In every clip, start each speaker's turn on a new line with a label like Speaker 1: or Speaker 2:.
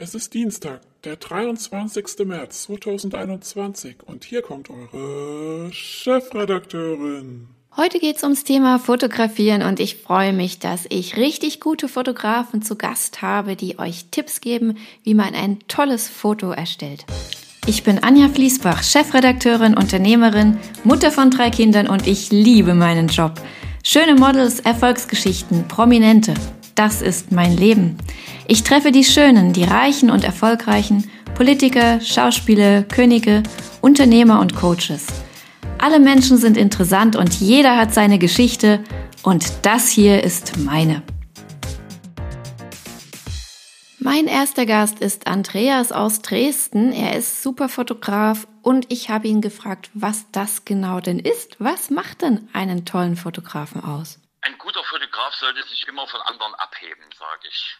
Speaker 1: Es ist Dienstag, der 23. März 2021 und hier kommt eure Chefredakteurin.
Speaker 2: Heute geht's ums Thema Fotografieren und ich freue mich, dass ich richtig gute Fotografen zu Gast habe, die euch Tipps geben, wie man ein tolles Foto erstellt. Ich bin Anja Fließbach, Chefredakteurin, Unternehmerin, Mutter von drei Kindern und ich liebe meinen Job. Schöne Models, Erfolgsgeschichten, Prominente. Das ist mein Leben. Ich treffe die Schönen, die Reichen und Erfolgreichen, Politiker, Schauspieler, Könige, Unternehmer und Coaches. Alle Menschen sind interessant und jeder hat seine Geschichte und das hier ist meine. Mein erster Gast ist Andreas aus Dresden. Er ist Superfotograf und ich habe ihn gefragt, was das genau denn ist. Was macht denn einen tollen Fotografen aus?
Speaker 3: Sollte sich immer von anderen abheben, sage ich.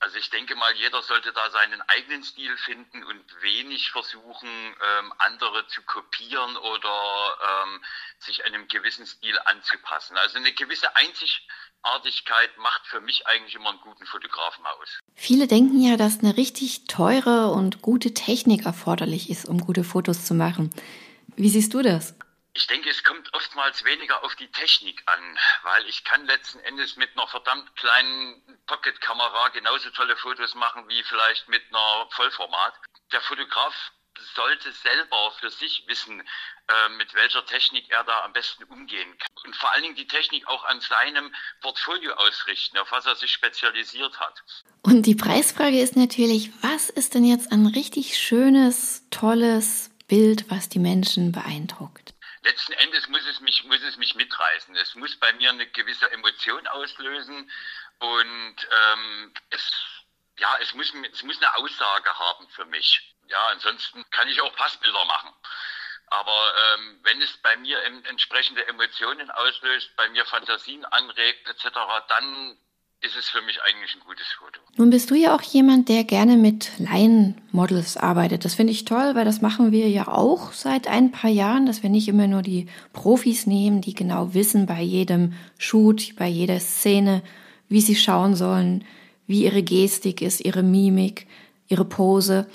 Speaker 3: Also ich denke mal, jeder sollte da seinen eigenen Stil finden und wenig versuchen, ähm, andere zu kopieren oder ähm, sich einem gewissen Stil anzupassen. Also eine gewisse Einzigartigkeit macht für mich eigentlich immer einen guten Fotografen aus.
Speaker 2: Viele denken ja, dass eine richtig teure und gute Technik erforderlich ist, um gute Fotos zu machen. Wie siehst du das?
Speaker 3: Ich denke, es kommt oftmals weniger auf die Technik an, weil ich kann letzten Endes mit einer verdammt kleinen Pocket-Kamera genauso tolle Fotos machen wie vielleicht mit einer Vollformat. Der Fotograf sollte selber für sich wissen, äh, mit welcher Technik er da am besten umgehen kann. Und vor allen Dingen die Technik auch an seinem Portfolio ausrichten, auf was er sich spezialisiert hat.
Speaker 2: Und die Preisfrage ist natürlich, was ist denn jetzt ein richtig schönes, tolles Bild, was die Menschen beeindruckt?
Speaker 3: Letzten Endes muss es mich, muss es mich mitreißen. Es muss bei mir eine gewisse Emotion auslösen und ähm, es, ja, es muss, es muss eine Aussage haben für mich. Ja, ansonsten kann ich auch Passbilder machen. Aber ähm, wenn es bei mir entsprechende Emotionen auslöst, bei mir Fantasien anregt etc., dann ist es für mich eigentlich ein gutes Foto.
Speaker 2: Nun bist du ja auch jemand, der gerne mit Laienmodels arbeitet. Das finde ich toll, weil das machen wir ja auch seit ein paar Jahren, dass wir nicht immer nur die Profis nehmen, die genau wissen bei jedem Shoot, bei jeder Szene, wie sie schauen sollen, wie ihre Gestik ist, ihre Mimik, ihre Pose.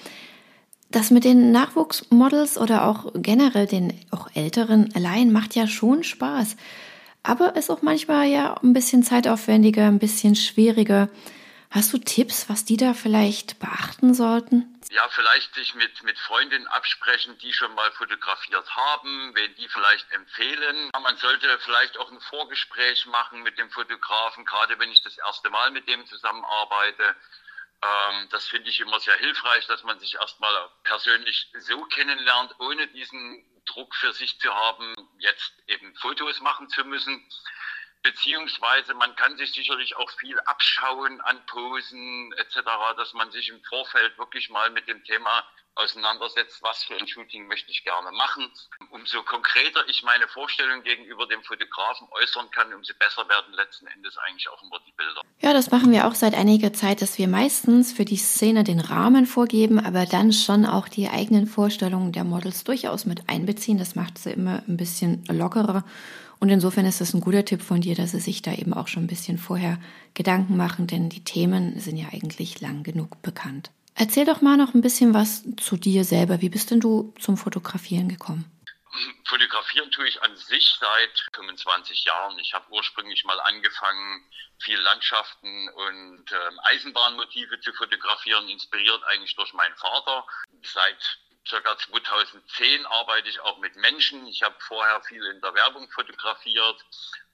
Speaker 2: Das mit den Nachwuchsmodels oder auch generell den auch älteren Laien macht ja schon Spaß aber ist auch manchmal ja ein bisschen zeitaufwendiger, ein bisschen schwieriger. Hast du Tipps, was die da vielleicht beachten sollten?
Speaker 3: Ja, vielleicht sich mit, mit Freundinnen absprechen, die schon mal fotografiert haben, wen die vielleicht empfehlen. Man sollte vielleicht auch ein Vorgespräch machen mit dem Fotografen, gerade wenn ich das erste Mal mit dem zusammenarbeite. Ähm, das finde ich immer sehr hilfreich, dass man sich erstmal persönlich so kennenlernt, ohne diesen Druck für sich zu haben, jetzt eben Fotos machen zu müssen. Beziehungsweise man kann sich sicherlich auch viel abschauen an Posen etc., dass man sich im Vorfeld wirklich mal mit dem Thema auseinandersetzt, was für ein Shooting möchte ich gerne machen. Umso konkreter ich meine Vorstellung gegenüber dem Fotografen äußern kann, umso besser werden letzten Endes eigentlich auch immer die Bilder.
Speaker 2: Ja, das machen wir auch seit einiger Zeit, dass wir meistens für die Szene den Rahmen vorgeben, aber dann schon auch die eigenen Vorstellungen der Models durchaus mit einbeziehen. Das macht sie immer ein bisschen lockerer. Und insofern ist das ein guter Tipp von dir, dass sie sich da eben auch schon ein bisschen vorher Gedanken machen, denn die Themen sind ja eigentlich lang genug bekannt. Erzähl doch mal noch ein bisschen was zu dir selber. Wie bist denn du zum Fotografieren gekommen?
Speaker 3: Fotografieren tue ich an sich seit 25 Jahren. Ich habe ursprünglich mal angefangen, viel Landschaften und äh, Eisenbahnmotive zu fotografieren, inspiriert eigentlich durch meinen Vater. Seit circa 2010 arbeite ich auch mit Menschen. Ich habe vorher viel in der Werbung fotografiert,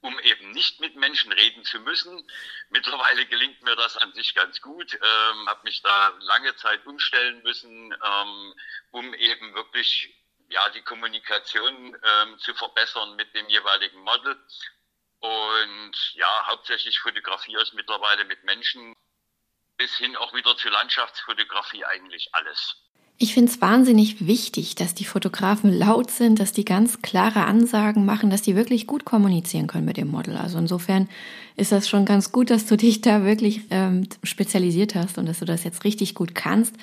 Speaker 3: um eben nicht mit Menschen reden zu müssen. Mittlerweile gelingt mir das an sich ganz gut. Ähm, habe mich da lange Zeit umstellen müssen, ähm, um eben wirklich ja die Kommunikation ähm, zu verbessern mit dem jeweiligen Model. Und ja, hauptsächlich fotografiere ich mittlerweile mit Menschen bis hin auch wieder zur Landschaftsfotografie eigentlich alles.
Speaker 2: Ich finde es wahnsinnig wichtig, dass die Fotografen laut sind, dass die ganz klare Ansagen machen, dass die wirklich gut kommunizieren können mit dem Model. Also insofern ist das schon ganz gut, dass du dich da wirklich ähm, spezialisiert hast und dass du das jetzt richtig gut kannst.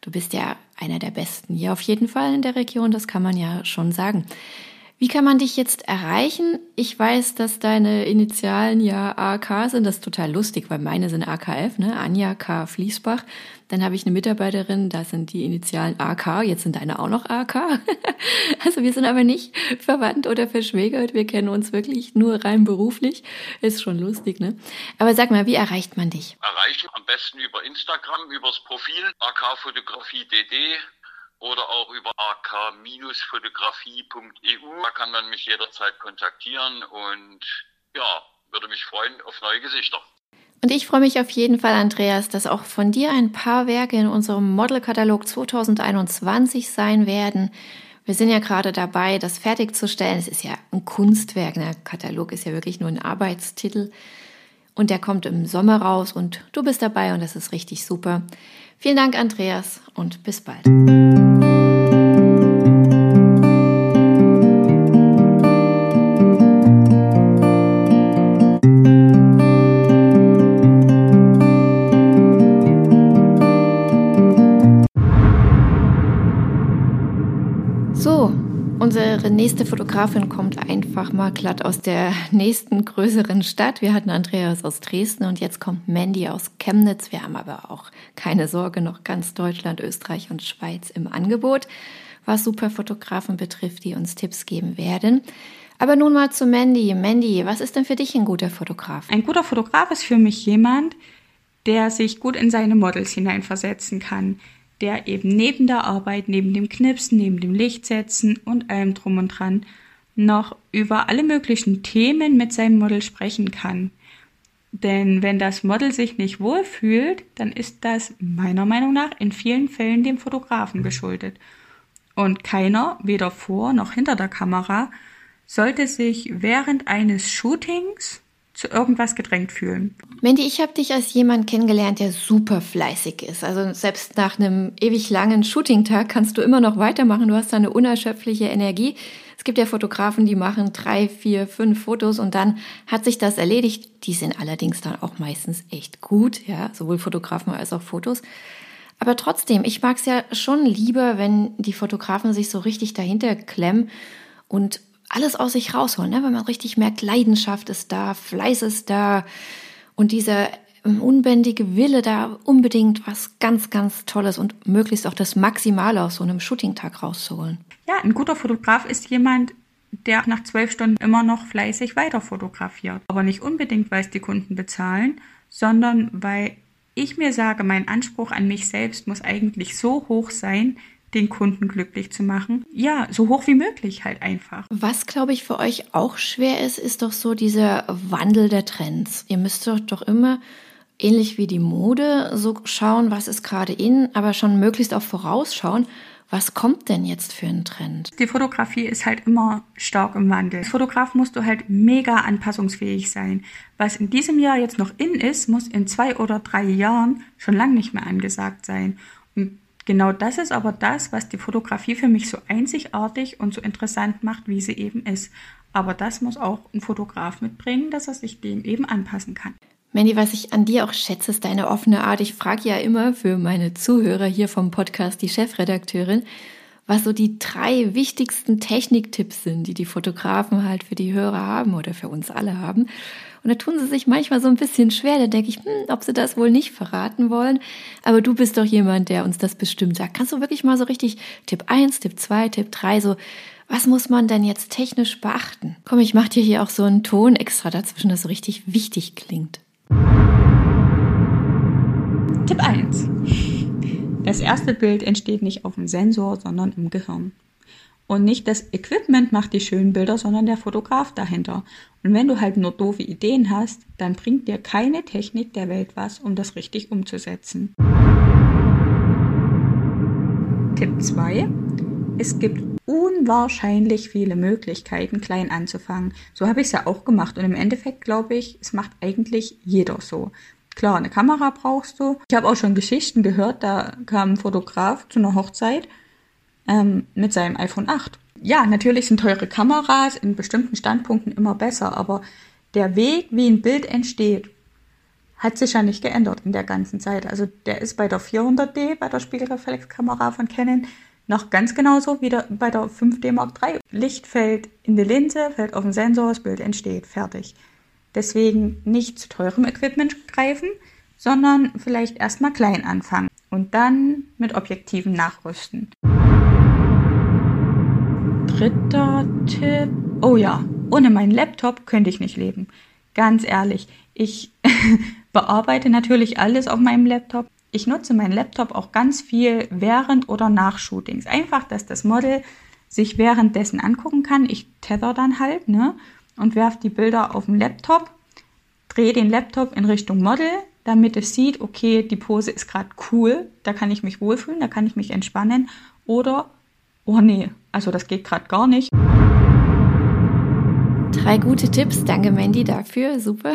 Speaker 2: Du bist ja einer der Besten hier auf jeden Fall in der Region, das kann man ja schon sagen. Wie kann man dich jetzt erreichen? Ich weiß, dass deine Initialen ja AK sind. Das ist total lustig, weil meine sind AKF, ne? Anja K. Fließbach. Dann habe ich eine Mitarbeiterin, da sind die Initialen AK. Jetzt sind deine auch noch AK. also wir sind aber nicht verwandt oder verschwägert. Wir kennen uns wirklich nur rein beruflich. Ist schon lustig, ne? Aber sag mal, wie erreicht man dich?
Speaker 3: Erreichen am besten über Instagram, übers Profil AK Fotografie DD oder auch über ak-fotografie.eu. Da kann man mich jederzeit kontaktieren und ja, würde mich freuen auf neue Gesichter.
Speaker 2: Und ich freue mich auf jeden Fall, Andreas, dass auch von dir ein paar Werke in unserem Modelkatalog 2021 sein werden. Wir sind ja gerade dabei, das fertigzustellen. Es ist ja ein Kunstwerk. Der Katalog ist ja wirklich nur ein Arbeitstitel. Und der kommt im Sommer raus und du bist dabei und das ist richtig super. Vielen Dank, Andreas, und bis bald. Nächste Fotografin kommt einfach mal glatt aus der nächsten größeren Stadt. Wir hatten Andreas aus Dresden und jetzt kommt Mandy aus Chemnitz. Wir haben aber auch keine Sorge, noch ganz Deutschland, Österreich und Schweiz im Angebot, was Superfotografen betrifft, die uns Tipps geben werden. Aber nun mal zu Mandy. Mandy, was ist denn für dich ein guter Fotograf?
Speaker 4: Ein guter Fotograf ist für mich jemand, der sich gut in seine Models hineinversetzen kann, der eben neben der Arbeit, neben dem Knipsen, neben dem Lichtsetzen und allem drum und dran noch über alle möglichen Themen mit seinem Model sprechen kann. Denn wenn das Model sich nicht wohlfühlt, dann ist das meiner Meinung nach in vielen Fällen dem Fotografen geschuldet. Und keiner, weder vor noch hinter der Kamera, sollte sich während eines Shootings zu irgendwas gedrängt fühlen.
Speaker 2: Mandy, ich habe dich als jemand kennengelernt, der super fleißig ist. Also selbst nach einem ewig langen Shooting-Tag kannst du immer noch weitermachen. Du hast da eine unerschöpfliche Energie. Es gibt ja Fotografen, die machen drei, vier, fünf Fotos und dann hat sich das erledigt. Die sind allerdings dann auch meistens echt gut, ja, sowohl Fotografen als auch Fotos. Aber trotzdem, ich mag es ja schon lieber, wenn die Fotografen sich so richtig dahinter klemmen und alles aus sich rausholen, ne? wenn man richtig merkt, Leidenschaft ist da, Fleiß ist da und dieser ähm, unbändige Wille, da unbedingt was ganz, ganz Tolles und möglichst auch das Maximale aus so einem Shooting-Tag rauszuholen.
Speaker 4: Ja, ein guter Fotograf ist jemand, der nach zwölf Stunden immer noch fleißig weiter fotografiert. Aber nicht unbedingt, weil es die Kunden bezahlen, sondern weil ich mir sage, mein Anspruch an mich selbst muss eigentlich so hoch sein, den Kunden glücklich zu machen. Ja, so hoch wie möglich halt einfach.
Speaker 2: Was, glaube ich, für euch auch schwer ist, ist doch so dieser Wandel der Trends. Ihr müsst doch, doch immer ähnlich wie die Mode so schauen, was ist gerade in, aber schon möglichst auch vorausschauen, was kommt denn jetzt für ein Trend?
Speaker 4: Die Fotografie ist halt immer stark im Wandel. Als Fotograf musst du halt mega anpassungsfähig sein. Was in diesem Jahr jetzt noch in ist, muss in zwei oder drei Jahren schon lang nicht mehr angesagt sein. Genau das ist aber das, was die Fotografie für mich so einzigartig und so interessant macht, wie sie eben ist. Aber das muss auch ein Fotograf mitbringen, dass er sich dem eben anpassen kann.
Speaker 2: Mandy, was ich an dir auch schätze, ist deine offene Art. Ich frage ja immer für meine Zuhörer hier vom Podcast, die Chefredakteurin, was so die drei wichtigsten Techniktipps sind, die die Fotografen halt für die Hörer haben oder für uns alle haben. Und da tun sie sich manchmal so ein bisschen schwer. Da denke ich, hm, ob sie das wohl nicht verraten wollen. Aber du bist doch jemand, der uns das bestimmt sagt. Kannst du wirklich mal so richtig Tipp 1, Tipp 2, Tipp 3, so, was muss man denn jetzt technisch beachten? Komm, ich mach dir hier auch so einen Ton extra dazwischen, das so richtig wichtig klingt.
Speaker 4: Tipp 1. Das erste Bild entsteht nicht auf dem Sensor, sondern im Gehirn. Und nicht das Equipment macht die schönen Bilder, sondern der Fotograf dahinter. Und wenn du halt nur doofe Ideen hast, dann bringt dir keine Technik der Welt was, um das richtig umzusetzen. Tipp 2. Es gibt unwahrscheinlich viele Möglichkeiten, klein anzufangen. So habe ich es ja auch gemacht. Und im Endeffekt glaube ich, es macht eigentlich jeder so. Klar, eine Kamera brauchst du. Ich habe auch schon Geschichten gehört, da kam ein Fotograf zu einer Hochzeit ähm, mit seinem iPhone 8. Ja, natürlich sind teure Kameras in bestimmten Standpunkten immer besser, aber der Weg, wie ein Bild entsteht, hat sich ja nicht geändert in der ganzen Zeit. Also der ist bei der 400D, bei der Spiegelreflexkamera von Canon, noch ganz genauso wie der, bei der 5D Mark III. Licht fällt in die Linse, fällt auf den Sensor, das Bild entsteht, fertig. Deswegen nicht zu teurem Equipment greifen, sondern vielleicht erstmal klein anfangen und dann mit Objektiven nachrüsten. Dritter Tipp. Oh ja, ohne meinen Laptop könnte ich nicht leben. Ganz ehrlich, ich bearbeite natürlich alles auf meinem Laptop. Ich nutze meinen Laptop auch ganz viel während oder nach Shootings. Einfach, dass das Model sich währenddessen angucken kann. Ich tether dann halt, ne? Und werfe die Bilder auf den Laptop, drehe den Laptop in Richtung Model, damit es sieht, okay, die Pose ist gerade cool, da kann ich mich wohlfühlen, da kann ich mich entspannen. Oder, oh nee, also das geht gerade gar nicht.
Speaker 2: Drei gute Tipps, danke Mandy dafür, super.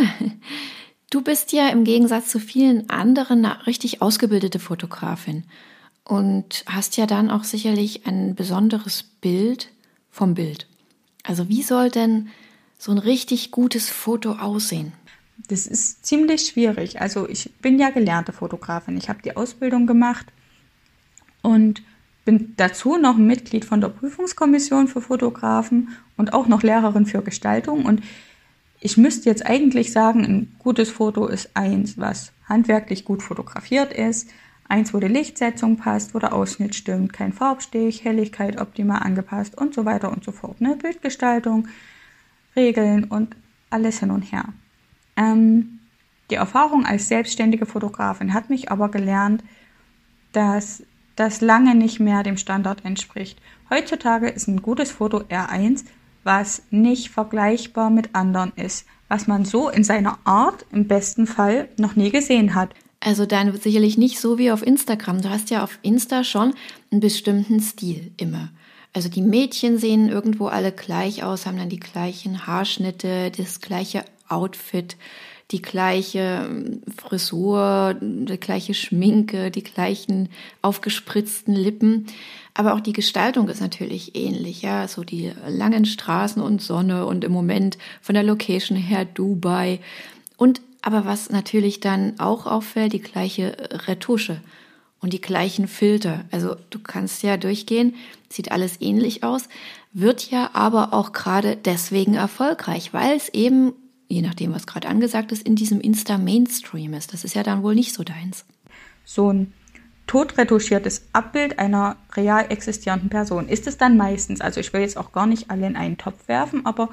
Speaker 2: Du bist ja im Gegensatz zu vielen anderen eine richtig ausgebildete Fotografin und hast ja dann auch sicherlich ein besonderes Bild vom Bild. Also wie soll denn so ein richtig gutes Foto aussehen?
Speaker 4: Das ist ziemlich schwierig. Also ich bin ja gelernte Fotografin. Ich habe die Ausbildung gemacht und bin dazu noch Mitglied von der Prüfungskommission für Fotografen und auch noch Lehrerin für Gestaltung. Und ich müsste jetzt eigentlich sagen, ein gutes Foto ist eins, was handwerklich gut fotografiert ist, eins, wo die Lichtsetzung passt, wo der Ausschnitt stimmt, kein Farbstich, Helligkeit optimal angepasst und so weiter und so fort. Ne? Bildgestaltung, Regeln und alles hin und her. Ähm, die Erfahrung als selbstständige Fotografin hat mich aber gelernt, dass das lange nicht mehr dem Standard entspricht. Heutzutage ist ein gutes Foto R1, was nicht vergleichbar mit anderen ist, was man so in seiner Art im besten Fall noch nie gesehen hat.
Speaker 2: Also dann sicherlich nicht so wie auf Instagram. Du hast ja auf Insta schon einen bestimmten Stil immer. Also die Mädchen sehen irgendwo alle gleich aus, haben dann die gleichen Haarschnitte, das gleiche Outfit die gleiche ähm, Frisur, die gleiche Schminke, die gleichen aufgespritzten Lippen. Aber auch die Gestaltung ist natürlich ähnlich, ja. So die langen Straßen und Sonne und im Moment von der Location her Dubai. Und aber was natürlich dann auch auffällt, die gleiche Retusche und die gleichen Filter. Also du kannst ja durchgehen, sieht alles ähnlich aus, wird ja aber auch gerade deswegen erfolgreich, weil es eben je nachdem, was gerade angesagt ist, in diesem Insta-Mainstream ist. Das ist ja dann wohl nicht so deins.
Speaker 4: So ein totretuschiertes Abbild einer real existierenden Person ist es dann meistens. Also ich will jetzt auch gar nicht alle in einen Topf werfen, aber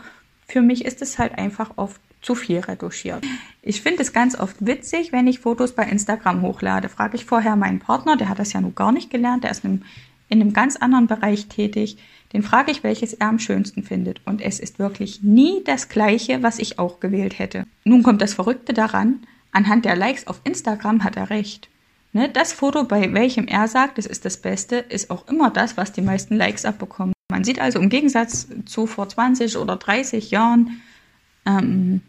Speaker 4: für mich ist es halt einfach oft zu viel retuschiert. Ich finde es ganz oft witzig, wenn ich Fotos bei Instagram hochlade. Frage ich vorher meinen Partner, der hat das ja nun gar nicht gelernt, der ist in einem, in einem ganz anderen Bereich tätig. Den frage ich, welches er am schönsten findet. Und es ist wirklich nie das gleiche, was ich auch gewählt hätte. Nun kommt das Verrückte daran, anhand der Likes auf Instagram hat er recht. Ne, das Foto, bei welchem er sagt, es ist das Beste, ist auch immer das, was die meisten Likes abbekommen. Man sieht also im Gegensatz zu vor 20 oder 30 Jahren, ähm,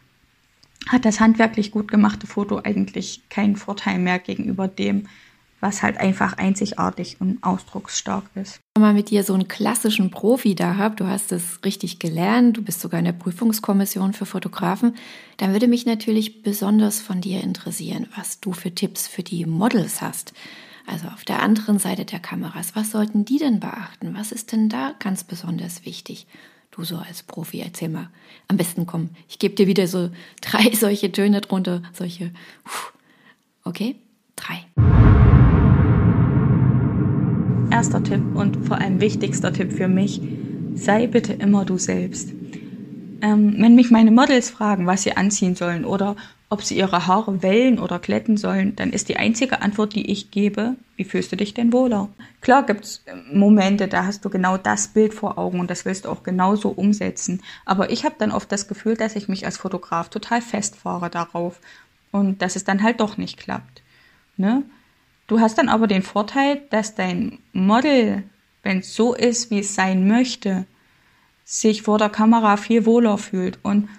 Speaker 4: hat das handwerklich gut gemachte Foto eigentlich keinen Vorteil mehr gegenüber dem, was halt einfach einzigartig und ausdrucksstark ist.
Speaker 2: Wenn man mit dir so einen klassischen Profi da habt, du hast es richtig gelernt, du bist sogar in der Prüfungskommission für Fotografen, dann würde mich natürlich besonders von dir interessieren, was du für Tipps für die Models hast. Also auf der anderen Seite der Kameras, was sollten die denn beachten? Was ist denn da ganz besonders wichtig? Du so als Profi, erzähl mal. Am besten komm, ich gebe dir wieder so drei solche Töne drunter, solche. Okay, drei
Speaker 4: erster Tipp und vor allem wichtigster Tipp für mich, sei bitte immer du selbst. Ähm, wenn mich meine Models fragen, was sie anziehen sollen oder ob sie ihre Haare wellen oder glätten sollen, dann ist die einzige Antwort, die ich gebe, wie fühlst du dich denn wohler? Klar gibt's äh, Momente, da hast du genau das Bild vor Augen und das willst du auch genauso umsetzen. Aber ich habe dann oft das Gefühl, dass ich mich als Fotograf total festfahre darauf und dass es dann halt doch nicht klappt. Ne? Du hast dann aber den Vorteil, dass dein Model, wenn es so ist, wie es sein möchte, sich vor der Kamera viel wohler fühlt. Und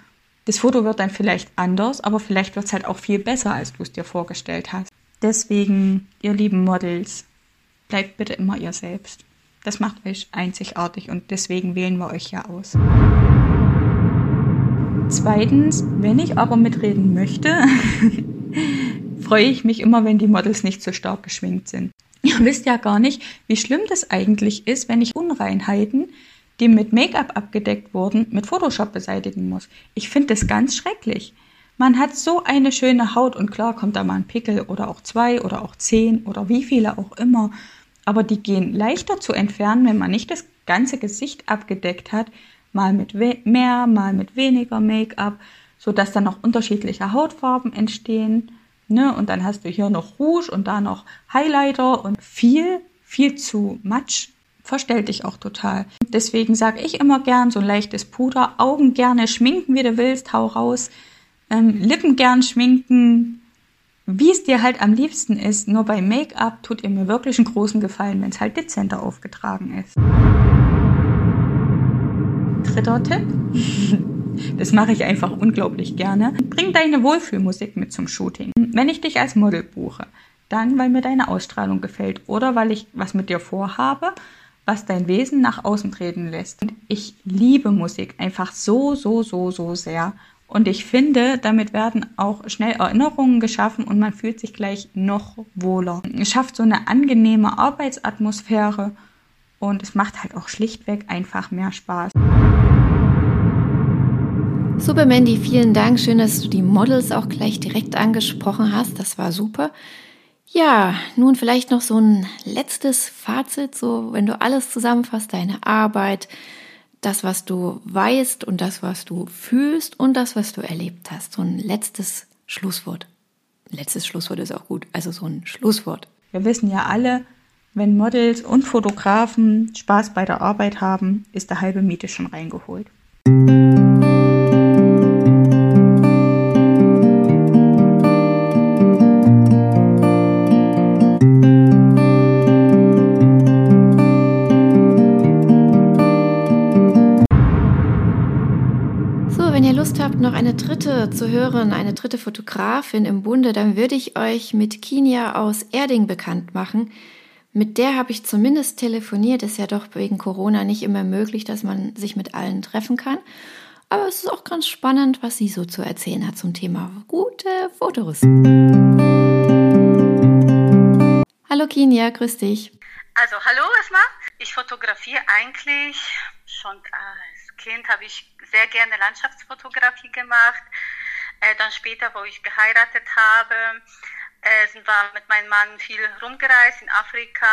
Speaker 4: das Foto wird dann vielleicht anders, aber vielleicht wird es halt auch viel besser, als du es dir vorgestellt hast. Deswegen, ihr lieben Models, bleibt bitte immer ihr selbst. Das macht euch einzigartig und deswegen wählen wir euch ja aus. Zweitens, wenn ich aber mitreden möchte, freue ich mich immer, wenn die Models nicht so stark geschminkt sind. Ihr wisst ja gar nicht, wie schlimm das eigentlich ist, wenn ich Unreinheiten, die mit Make-up abgedeckt wurden, mit Photoshop beseitigen muss. Ich finde das ganz schrecklich. Man hat so eine schöne Haut und klar kommt da mal ein Pickel oder auch zwei oder auch zehn oder wie viele auch immer. Aber die gehen leichter zu entfernen, wenn man nicht das ganze Gesicht abgedeckt hat, mal mit mehr, mal mit weniger Make-up, sodass dann noch unterschiedliche Hautfarben entstehen. Ne? Und dann hast du hier noch Rouge und da noch Highlighter und viel, viel zu Matsch verstellt dich auch total. Deswegen sage ich immer gern so ein leichtes Puder, Augen gerne schminken, wie du willst, hau raus, ähm, Lippen gern schminken, wie es dir halt am liebsten ist. Nur bei Make-up tut ihr mir wirklich einen großen Gefallen, wenn es halt dezenter aufgetragen ist. Dritter Tipp. Das mache ich einfach unglaublich gerne. Bring deine Wohlfühlmusik mit zum Shooting. Wenn ich dich als Model buche, dann weil mir deine Ausstrahlung gefällt oder weil ich was mit dir vorhabe, was dein Wesen nach außen treten lässt. Und ich liebe Musik einfach so, so, so, so sehr. Und ich finde, damit werden auch schnell Erinnerungen geschaffen und man fühlt sich gleich noch wohler. Es schafft so eine angenehme Arbeitsatmosphäre und es macht halt auch schlichtweg einfach mehr Spaß.
Speaker 2: Super, Mandy, vielen Dank. Schön, dass du die Models auch gleich direkt angesprochen hast. Das war super. Ja, nun vielleicht noch so ein letztes Fazit, so wenn du alles zusammenfasst, deine Arbeit, das, was du weißt und das, was du fühlst und das, was du erlebt hast. So ein letztes Schlusswort. Letztes Schlusswort ist auch gut. Also so ein Schlusswort.
Speaker 4: Wir wissen ja alle, wenn Models und Fotografen Spaß bei der Arbeit haben, ist der halbe Miete schon reingeholt.
Speaker 2: Noch eine dritte zu hören, eine dritte Fotografin im Bunde, dann würde ich euch mit Kinia aus Erding bekannt machen. Mit der habe ich zumindest telefoniert. Ist ja doch wegen Corona nicht immer möglich, dass man sich mit allen treffen kann. Aber es ist auch ganz spannend, was sie so zu erzählen hat zum Thema gute Fotos. Hallo Kinia, grüß dich.
Speaker 5: Also hallo erstmal. Ich fotografiere eigentlich schon als Kind habe ich sehr gerne Landschaftsfotografie gemacht. Äh, dann später, wo ich geheiratet habe, äh, sind wir mit meinem Mann viel rumgereist in Afrika,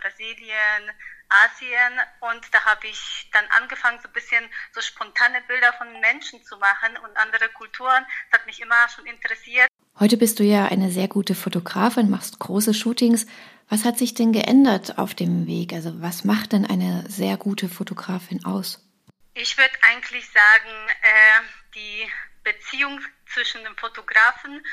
Speaker 5: Brasilien, Asien und da habe ich dann angefangen, so ein bisschen so spontane Bilder von Menschen zu machen und andere Kulturen. Das hat mich immer schon interessiert.
Speaker 2: Heute bist du ja eine sehr gute Fotografin, machst große Shootings. Was hat sich denn geändert auf dem Weg? Also was macht denn eine sehr gute Fotografin aus?
Speaker 5: Ich würde eigentlich sagen, äh, die Beziehung zwischen dem Fotografen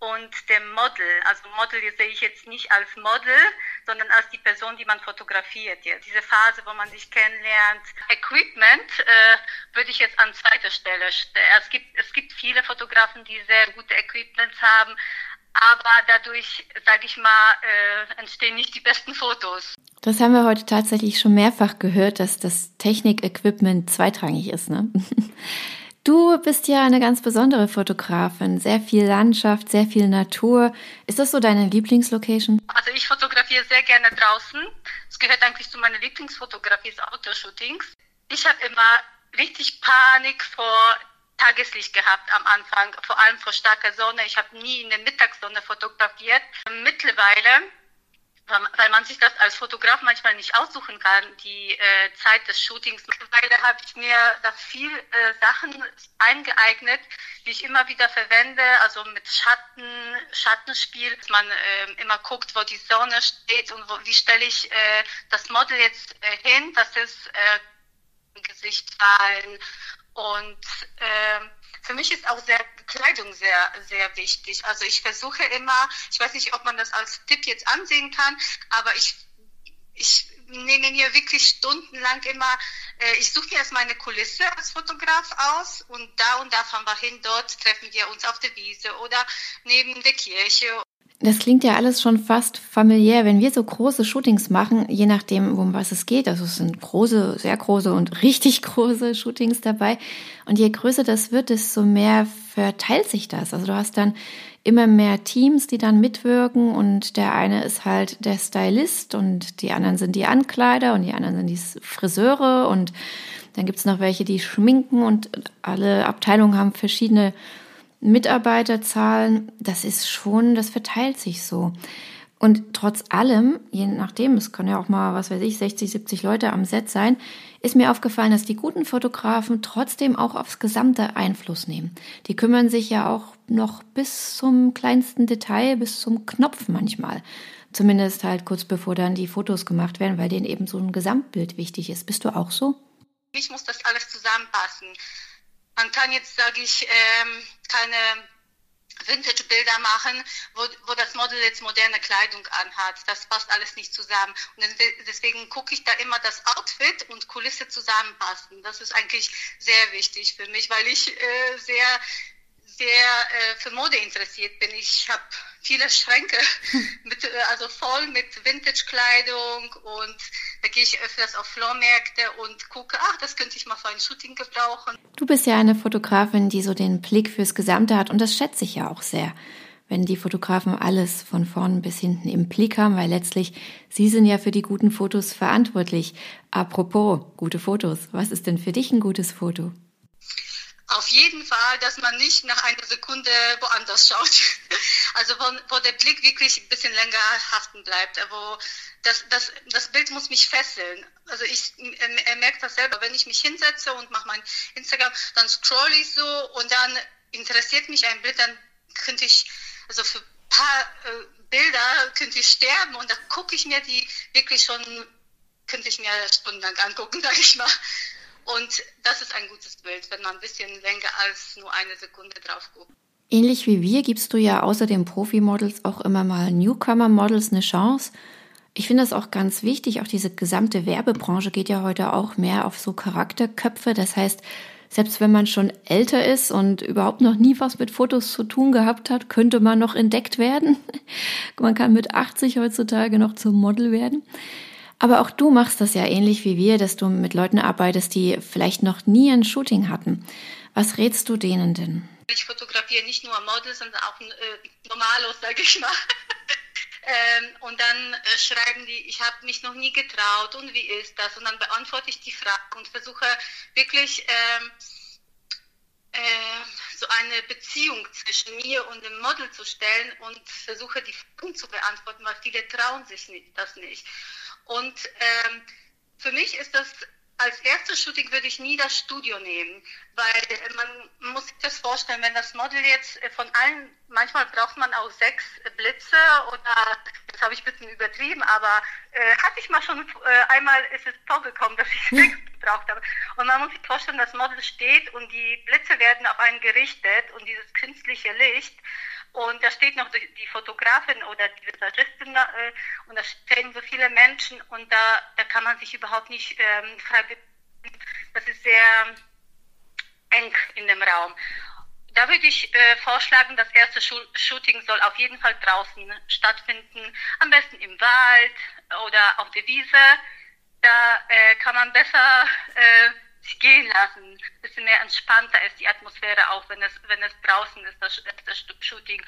Speaker 5: und dem Model. Also Model sehe ich jetzt nicht als Model, sondern als die Person, die man fotografiert. Jetzt. Diese Phase, wo man sich kennenlernt. Equipment äh, würde ich jetzt an zweiter Stelle stellen. Es gibt, es gibt viele Fotografen, die sehr gute Equipments haben, aber dadurch, sage ich mal, äh, entstehen nicht die besten Fotos.
Speaker 2: Das haben wir heute tatsächlich schon mehrfach gehört, dass das Technik-Equipment zweitrangig ist. Ne? Du bist ja eine ganz besondere Fotografin. Sehr viel Landschaft, sehr viel Natur. Ist das so deine Lieblingslocation?
Speaker 5: Also ich fotografiere sehr gerne draußen. Es gehört eigentlich zu meiner Lieblingsfotografie, ist Outdoor-Shootings. Ich habe immer richtig Panik vor Tageslicht gehabt am Anfang, vor allem vor starker Sonne. Ich habe nie in der Mittagssonne fotografiert. Mittlerweile weil man sich das als Fotograf manchmal nicht aussuchen kann, die äh, Zeit des Shootings. Mittlerweile habe ich mir da viel äh, Sachen eingeeignet, die ich immer wieder verwende, also mit Schatten, Schattenspiel, dass man äh, immer guckt, wo die Sonne steht und wo, wie stelle ich äh, das Model jetzt äh, hin, dass es äh, Gesicht fallen und äh, für mich ist auch sehr Kleidung sehr, sehr wichtig. Also ich versuche immer, ich weiß nicht, ob man das als Tipp jetzt ansehen kann, aber ich, ich nehme mir wirklich stundenlang immer, äh, ich suche mir erstmal eine Kulisse als Fotograf aus und da und da fahren wir hin, dort treffen wir uns auf der Wiese oder neben der Kirche
Speaker 2: das klingt ja alles schon fast familiär. Wenn wir so große Shootings machen, je nachdem, um was es geht, also es sind große, sehr große und richtig große Shootings dabei. Und je größer das wird, desto mehr verteilt sich das. Also du hast dann immer mehr Teams, die dann mitwirken und der eine ist halt der Stylist und die anderen sind die Ankleider und die anderen sind die Friseure und dann gibt's noch welche, die schminken und alle Abteilungen haben verschiedene Mitarbeiterzahlen. Das ist schon, das verteilt sich so. Und trotz allem, je nachdem, es können ja auch mal, was weiß ich, 60, 70 Leute am Set sein, ist mir aufgefallen, dass die guten Fotografen trotzdem auch aufs Gesamte Einfluss nehmen. Die kümmern sich ja auch noch bis zum kleinsten Detail, bis zum Knopf manchmal. Zumindest halt kurz bevor dann die Fotos gemacht werden, weil denen eben so ein Gesamtbild wichtig ist. Bist du auch so?
Speaker 5: Ich muss das alles zusammenpassen. Man kann jetzt, sage ich, ähm, keine Vintage-Bilder machen, wo, wo das Model jetzt moderne Kleidung anhat. Das passt alles nicht zusammen. Und deswegen gucke ich da immer das Outfit und Kulisse zusammenpassen. Das ist eigentlich sehr wichtig für mich, weil ich äh, sehr sehr äh, für Mode interessiert bin. Ich habe viele Schränke, mit, äh, also voll mit Vintage-Kleidung und da gehe ich öfters auf Flohmärkte und gucke, ach, das könnte ich mal für ein Shooting gebrauchen.
Speaker 2: Du bist ja eine Fotografin, die so den Blick fürs Gesamte hat und das schätze ich ja auch sehr wenn die Fotografen alles von vorn bis hinten im Blick haben, weil letztlich sie sind ja für die guten Fotos verantwortlich. Apropos gute Fotos, was ist denn für dich ein gutes Foto?
Speaker 5: Jeden Fall, dass man nicht nach einer Sekunde woanders schaut. Also wo, wo der Blick wirklich ein bisschen länger haften bleibt, wo das, das, das Bild muss mich fesseln. Also ich er merkt das selber, wenn ich mich hinsetze und mache mein Instagram, dann scroll ich so und dann interessiert mich ein Bild, dann könnte ich, also für ein paar äh, Bilder könnte ich sterben und dann gucke ich mir die wirklich schon, könnte ich mir stundenlang angucken, sage ich mal. Und das ist ein gutes Bild, wenn man ein bisschen länger als nur eine Sekunde drauf guckt.
Speaker 2: Ähnlich wie wir gibst du ja außer den Profi-Models auch immer mal Newcomer-Models eine Chance. Ich finde das auch ganz wichtig. Auch diese gesamte Werbebranche geht ja heute auch mehr auf so Charakterköpfe. Das heißt, selbst wenn man schon älter ist und überhaupt noch nie was mit Fotos zu tun gehabt hat, könnte man noch entdeckt werden. Man kann mit 80 heutzutage noch zum Model werden. Aber auch du machst das ja ähnlich wie wir, dass du mit Leuten arbeitest, die vielleicht noch nie ein Shooting hatten. Was rätst du denen denn?
Speaker 5: Ich fotografiere nicht nur Models, sondern auch äh, Normalos, sage ich mal. ähm, und dann äh, schreiben die, ich habe mich noch nie getraut und wie ist das? Und dann beantworte ich die Frage und versuche wirklich ähm, äh, so eine Beziehung zwischen mir und dem Model zu stellen und versuche die Fragen zu beantworten, weil viele trauen sich nicht, das nicht. Und ähm, für mich ist das als erstes Shooting würde ich nie das Studio nehmen, weil man muss sich das vorstellen, wenn das Model jetzt von allen, manchmal braucht man auch sechs Blitze oder, das habe ich ein bisschen übertrieben, aber äh, hatte ich mal schon, äh, einmal ist es vorgekommen, dass ich sechs gebraucht habe. Und man muss sich vorstellen, das Model steht und die Blitze werden auf einen gerichtet und dieses künstliche Licht und da steht noch die Fotografin oder die Visagistin äh, und da stehen so viele Menschen und da, da kann man sich überhaupt nicht ähm, frei bewegen. Das ist sehr eng in dem Raum. Da würde ich äh, vorschlagen, das erste Shooting soll auf jeden Fall draußen stattfinden, am besten im Wald oder auf der Wiese. Da äh, kann man besser sich gehen lassen, ein bisschen mehr entspannter ist die Atmosphäre auch, wenn es, wenn es draußen ist, das, das Shooting.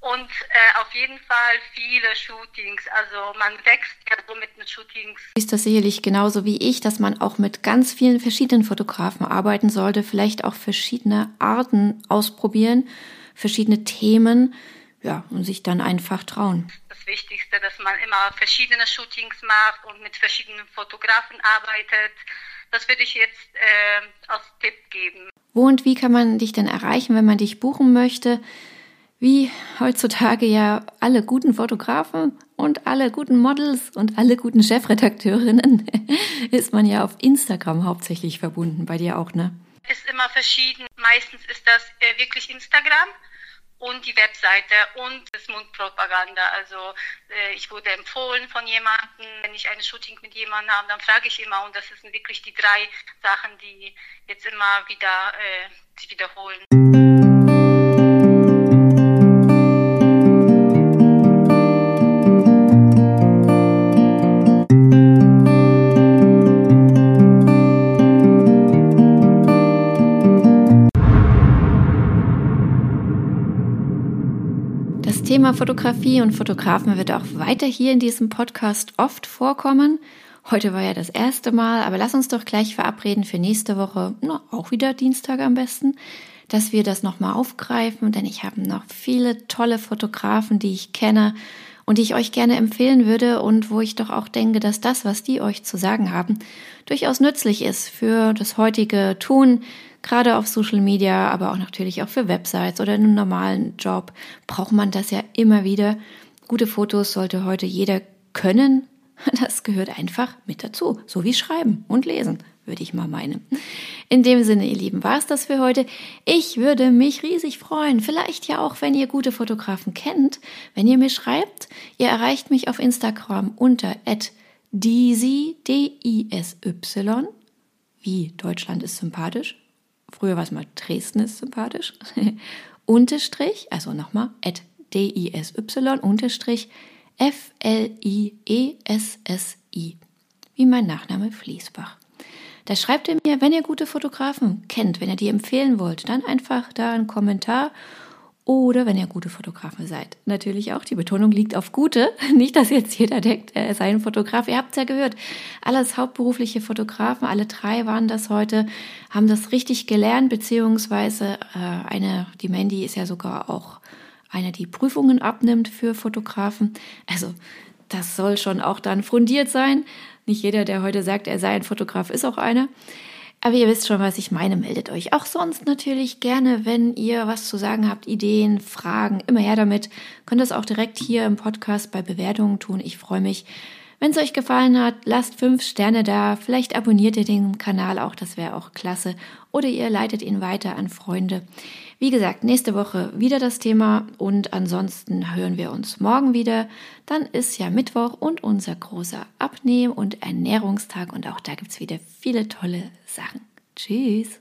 Speaker 5: Und äh, auf jeden Fall viele Shootings. Also man wächst ja so mit den Shootings.
Speaker 2: Ist das sicherlich genauso wie ich, dass man auch mit ganz vielen verschiedenen Fotografen arbeiten sollte, vielleicht auch verschiedene Arten ausprobieren, verschiedene Themen, ja, und sich dann einfach trauen.
Speaker 5: Das Wichtigste, dass man immer verschiedene Shootings macht und mit verschiedenen Fotografen arbeitet das würde ich jetzt äh, als Tipp geben.
Speaker 2: Wo und wie kann man dich denn erreichen, wenn man dich buchen möchte? Wie heutzutage ja alle guten Fotografen und alle guten Models und alle guten Chefredakteurinnen ist man ja auf Instagram hauptsächlich verbunden. Bei dir auch, ne?
Speaker 5: Ist immer verschieden. Meistens ist das äh, wirklich Instagram und die Webseite und das Mundpropaganda. Also äh, ich wurde empfohlen von jemandem, wenn ich ein Shooting mit jemandem habe, dann frage ich immer und das sind wirklich die drei Sachen, die jetzt immer wieder äh, sich wiederholen.
Speaker 2: Fotografie und Fotografen wird auch weiter hier in diesem Podcast oft vorkommen. Heute war ja das erste Mal, aber lass uns doch gleich verabreden für nächste Woche, na, auch wieder Dienstag am besten, dass wir das nochmal aufgreifen, denn ich habe noch viele tolle Fotografen, die ich kenne und die ich euch gerne empfehlen würde und wo ich doch auch denke, dass das, was die euch zu sagen haben, durchaus nützlich ist für das heutige Tun, gerade auf Social Media, aber auch natürlich auch für Websites oder einen normalen Job braucht man das ja immer wieder. Gute Fotos sollte heute jeder können. Das gehört einfach mit dazu, so wie Schreiben und Lesen, würde ich mal meinen. In dem Sinne, ihr Lieben, war es das für heute. Ich würde mich riesig freuen, vielleicht ja auch, wenn ihr gute Fotografen kennt, wenn ihr mir schreibt. Ihr erreicht mich auf Instagram unter @disy, D-I-S-Y, wie Deutschland ist sympathisch, früher war es mal Dresden ist sympathisch, Unterstrich, also nochmal, at D-I-S-Y, Unterstrich, F-L-I-E-S-S-I, wie mein Nachname Fließbach. Da schreibt ihr mir, wenn ihr gute Fotografen kennt, wenn ihr die empfehlen wollt, dann einfach da einen Kommentar oder wenn ihr gute Fotografen seid. Natürlich auch, die Betonung liegt auf gute. Nicht, dass jetzt jeder denkt, er sei ein Fotograf. Ihr habt es ja gehört. Alles hauptberufliche Fotografen, alle drei waren das heute, haben das richtig gelernt, beziehungsweise äh, eine, die Mandy ist ja sogar auch eine, die Prüfungen abnimmt für Fotografen. Also das soll schon auch dann fundiert sein. Nicht jeder, der heute sagt, er sei ein Fotograf, ist auch einer. Aber ihr wisst schon, was ich meine. Meldet euch auch sonst natürlich gerne, wenn ihr was zu sagen habt, Ideen, Fragen, immer her damit. Könnt das auch direkt hier im Podcast bei Bewertungen tun. Ich freue mich. Wenn es euch gefallen hat, lasst fünf Sterne da. Vielleicht abonniert ihr den Kanal auch, das wäre auch klasse. Oder ihr leitet ihn weiter an Freunde. Wie gesagt, nächste Woche wieder das Thema und ansonsten hören wir uns morgen wieder. Dann ist ja Mittwoch und unser großer Abnehm- und Ernährungstag und auch da gibt's wieder viele tolle Sachen. Tschüss!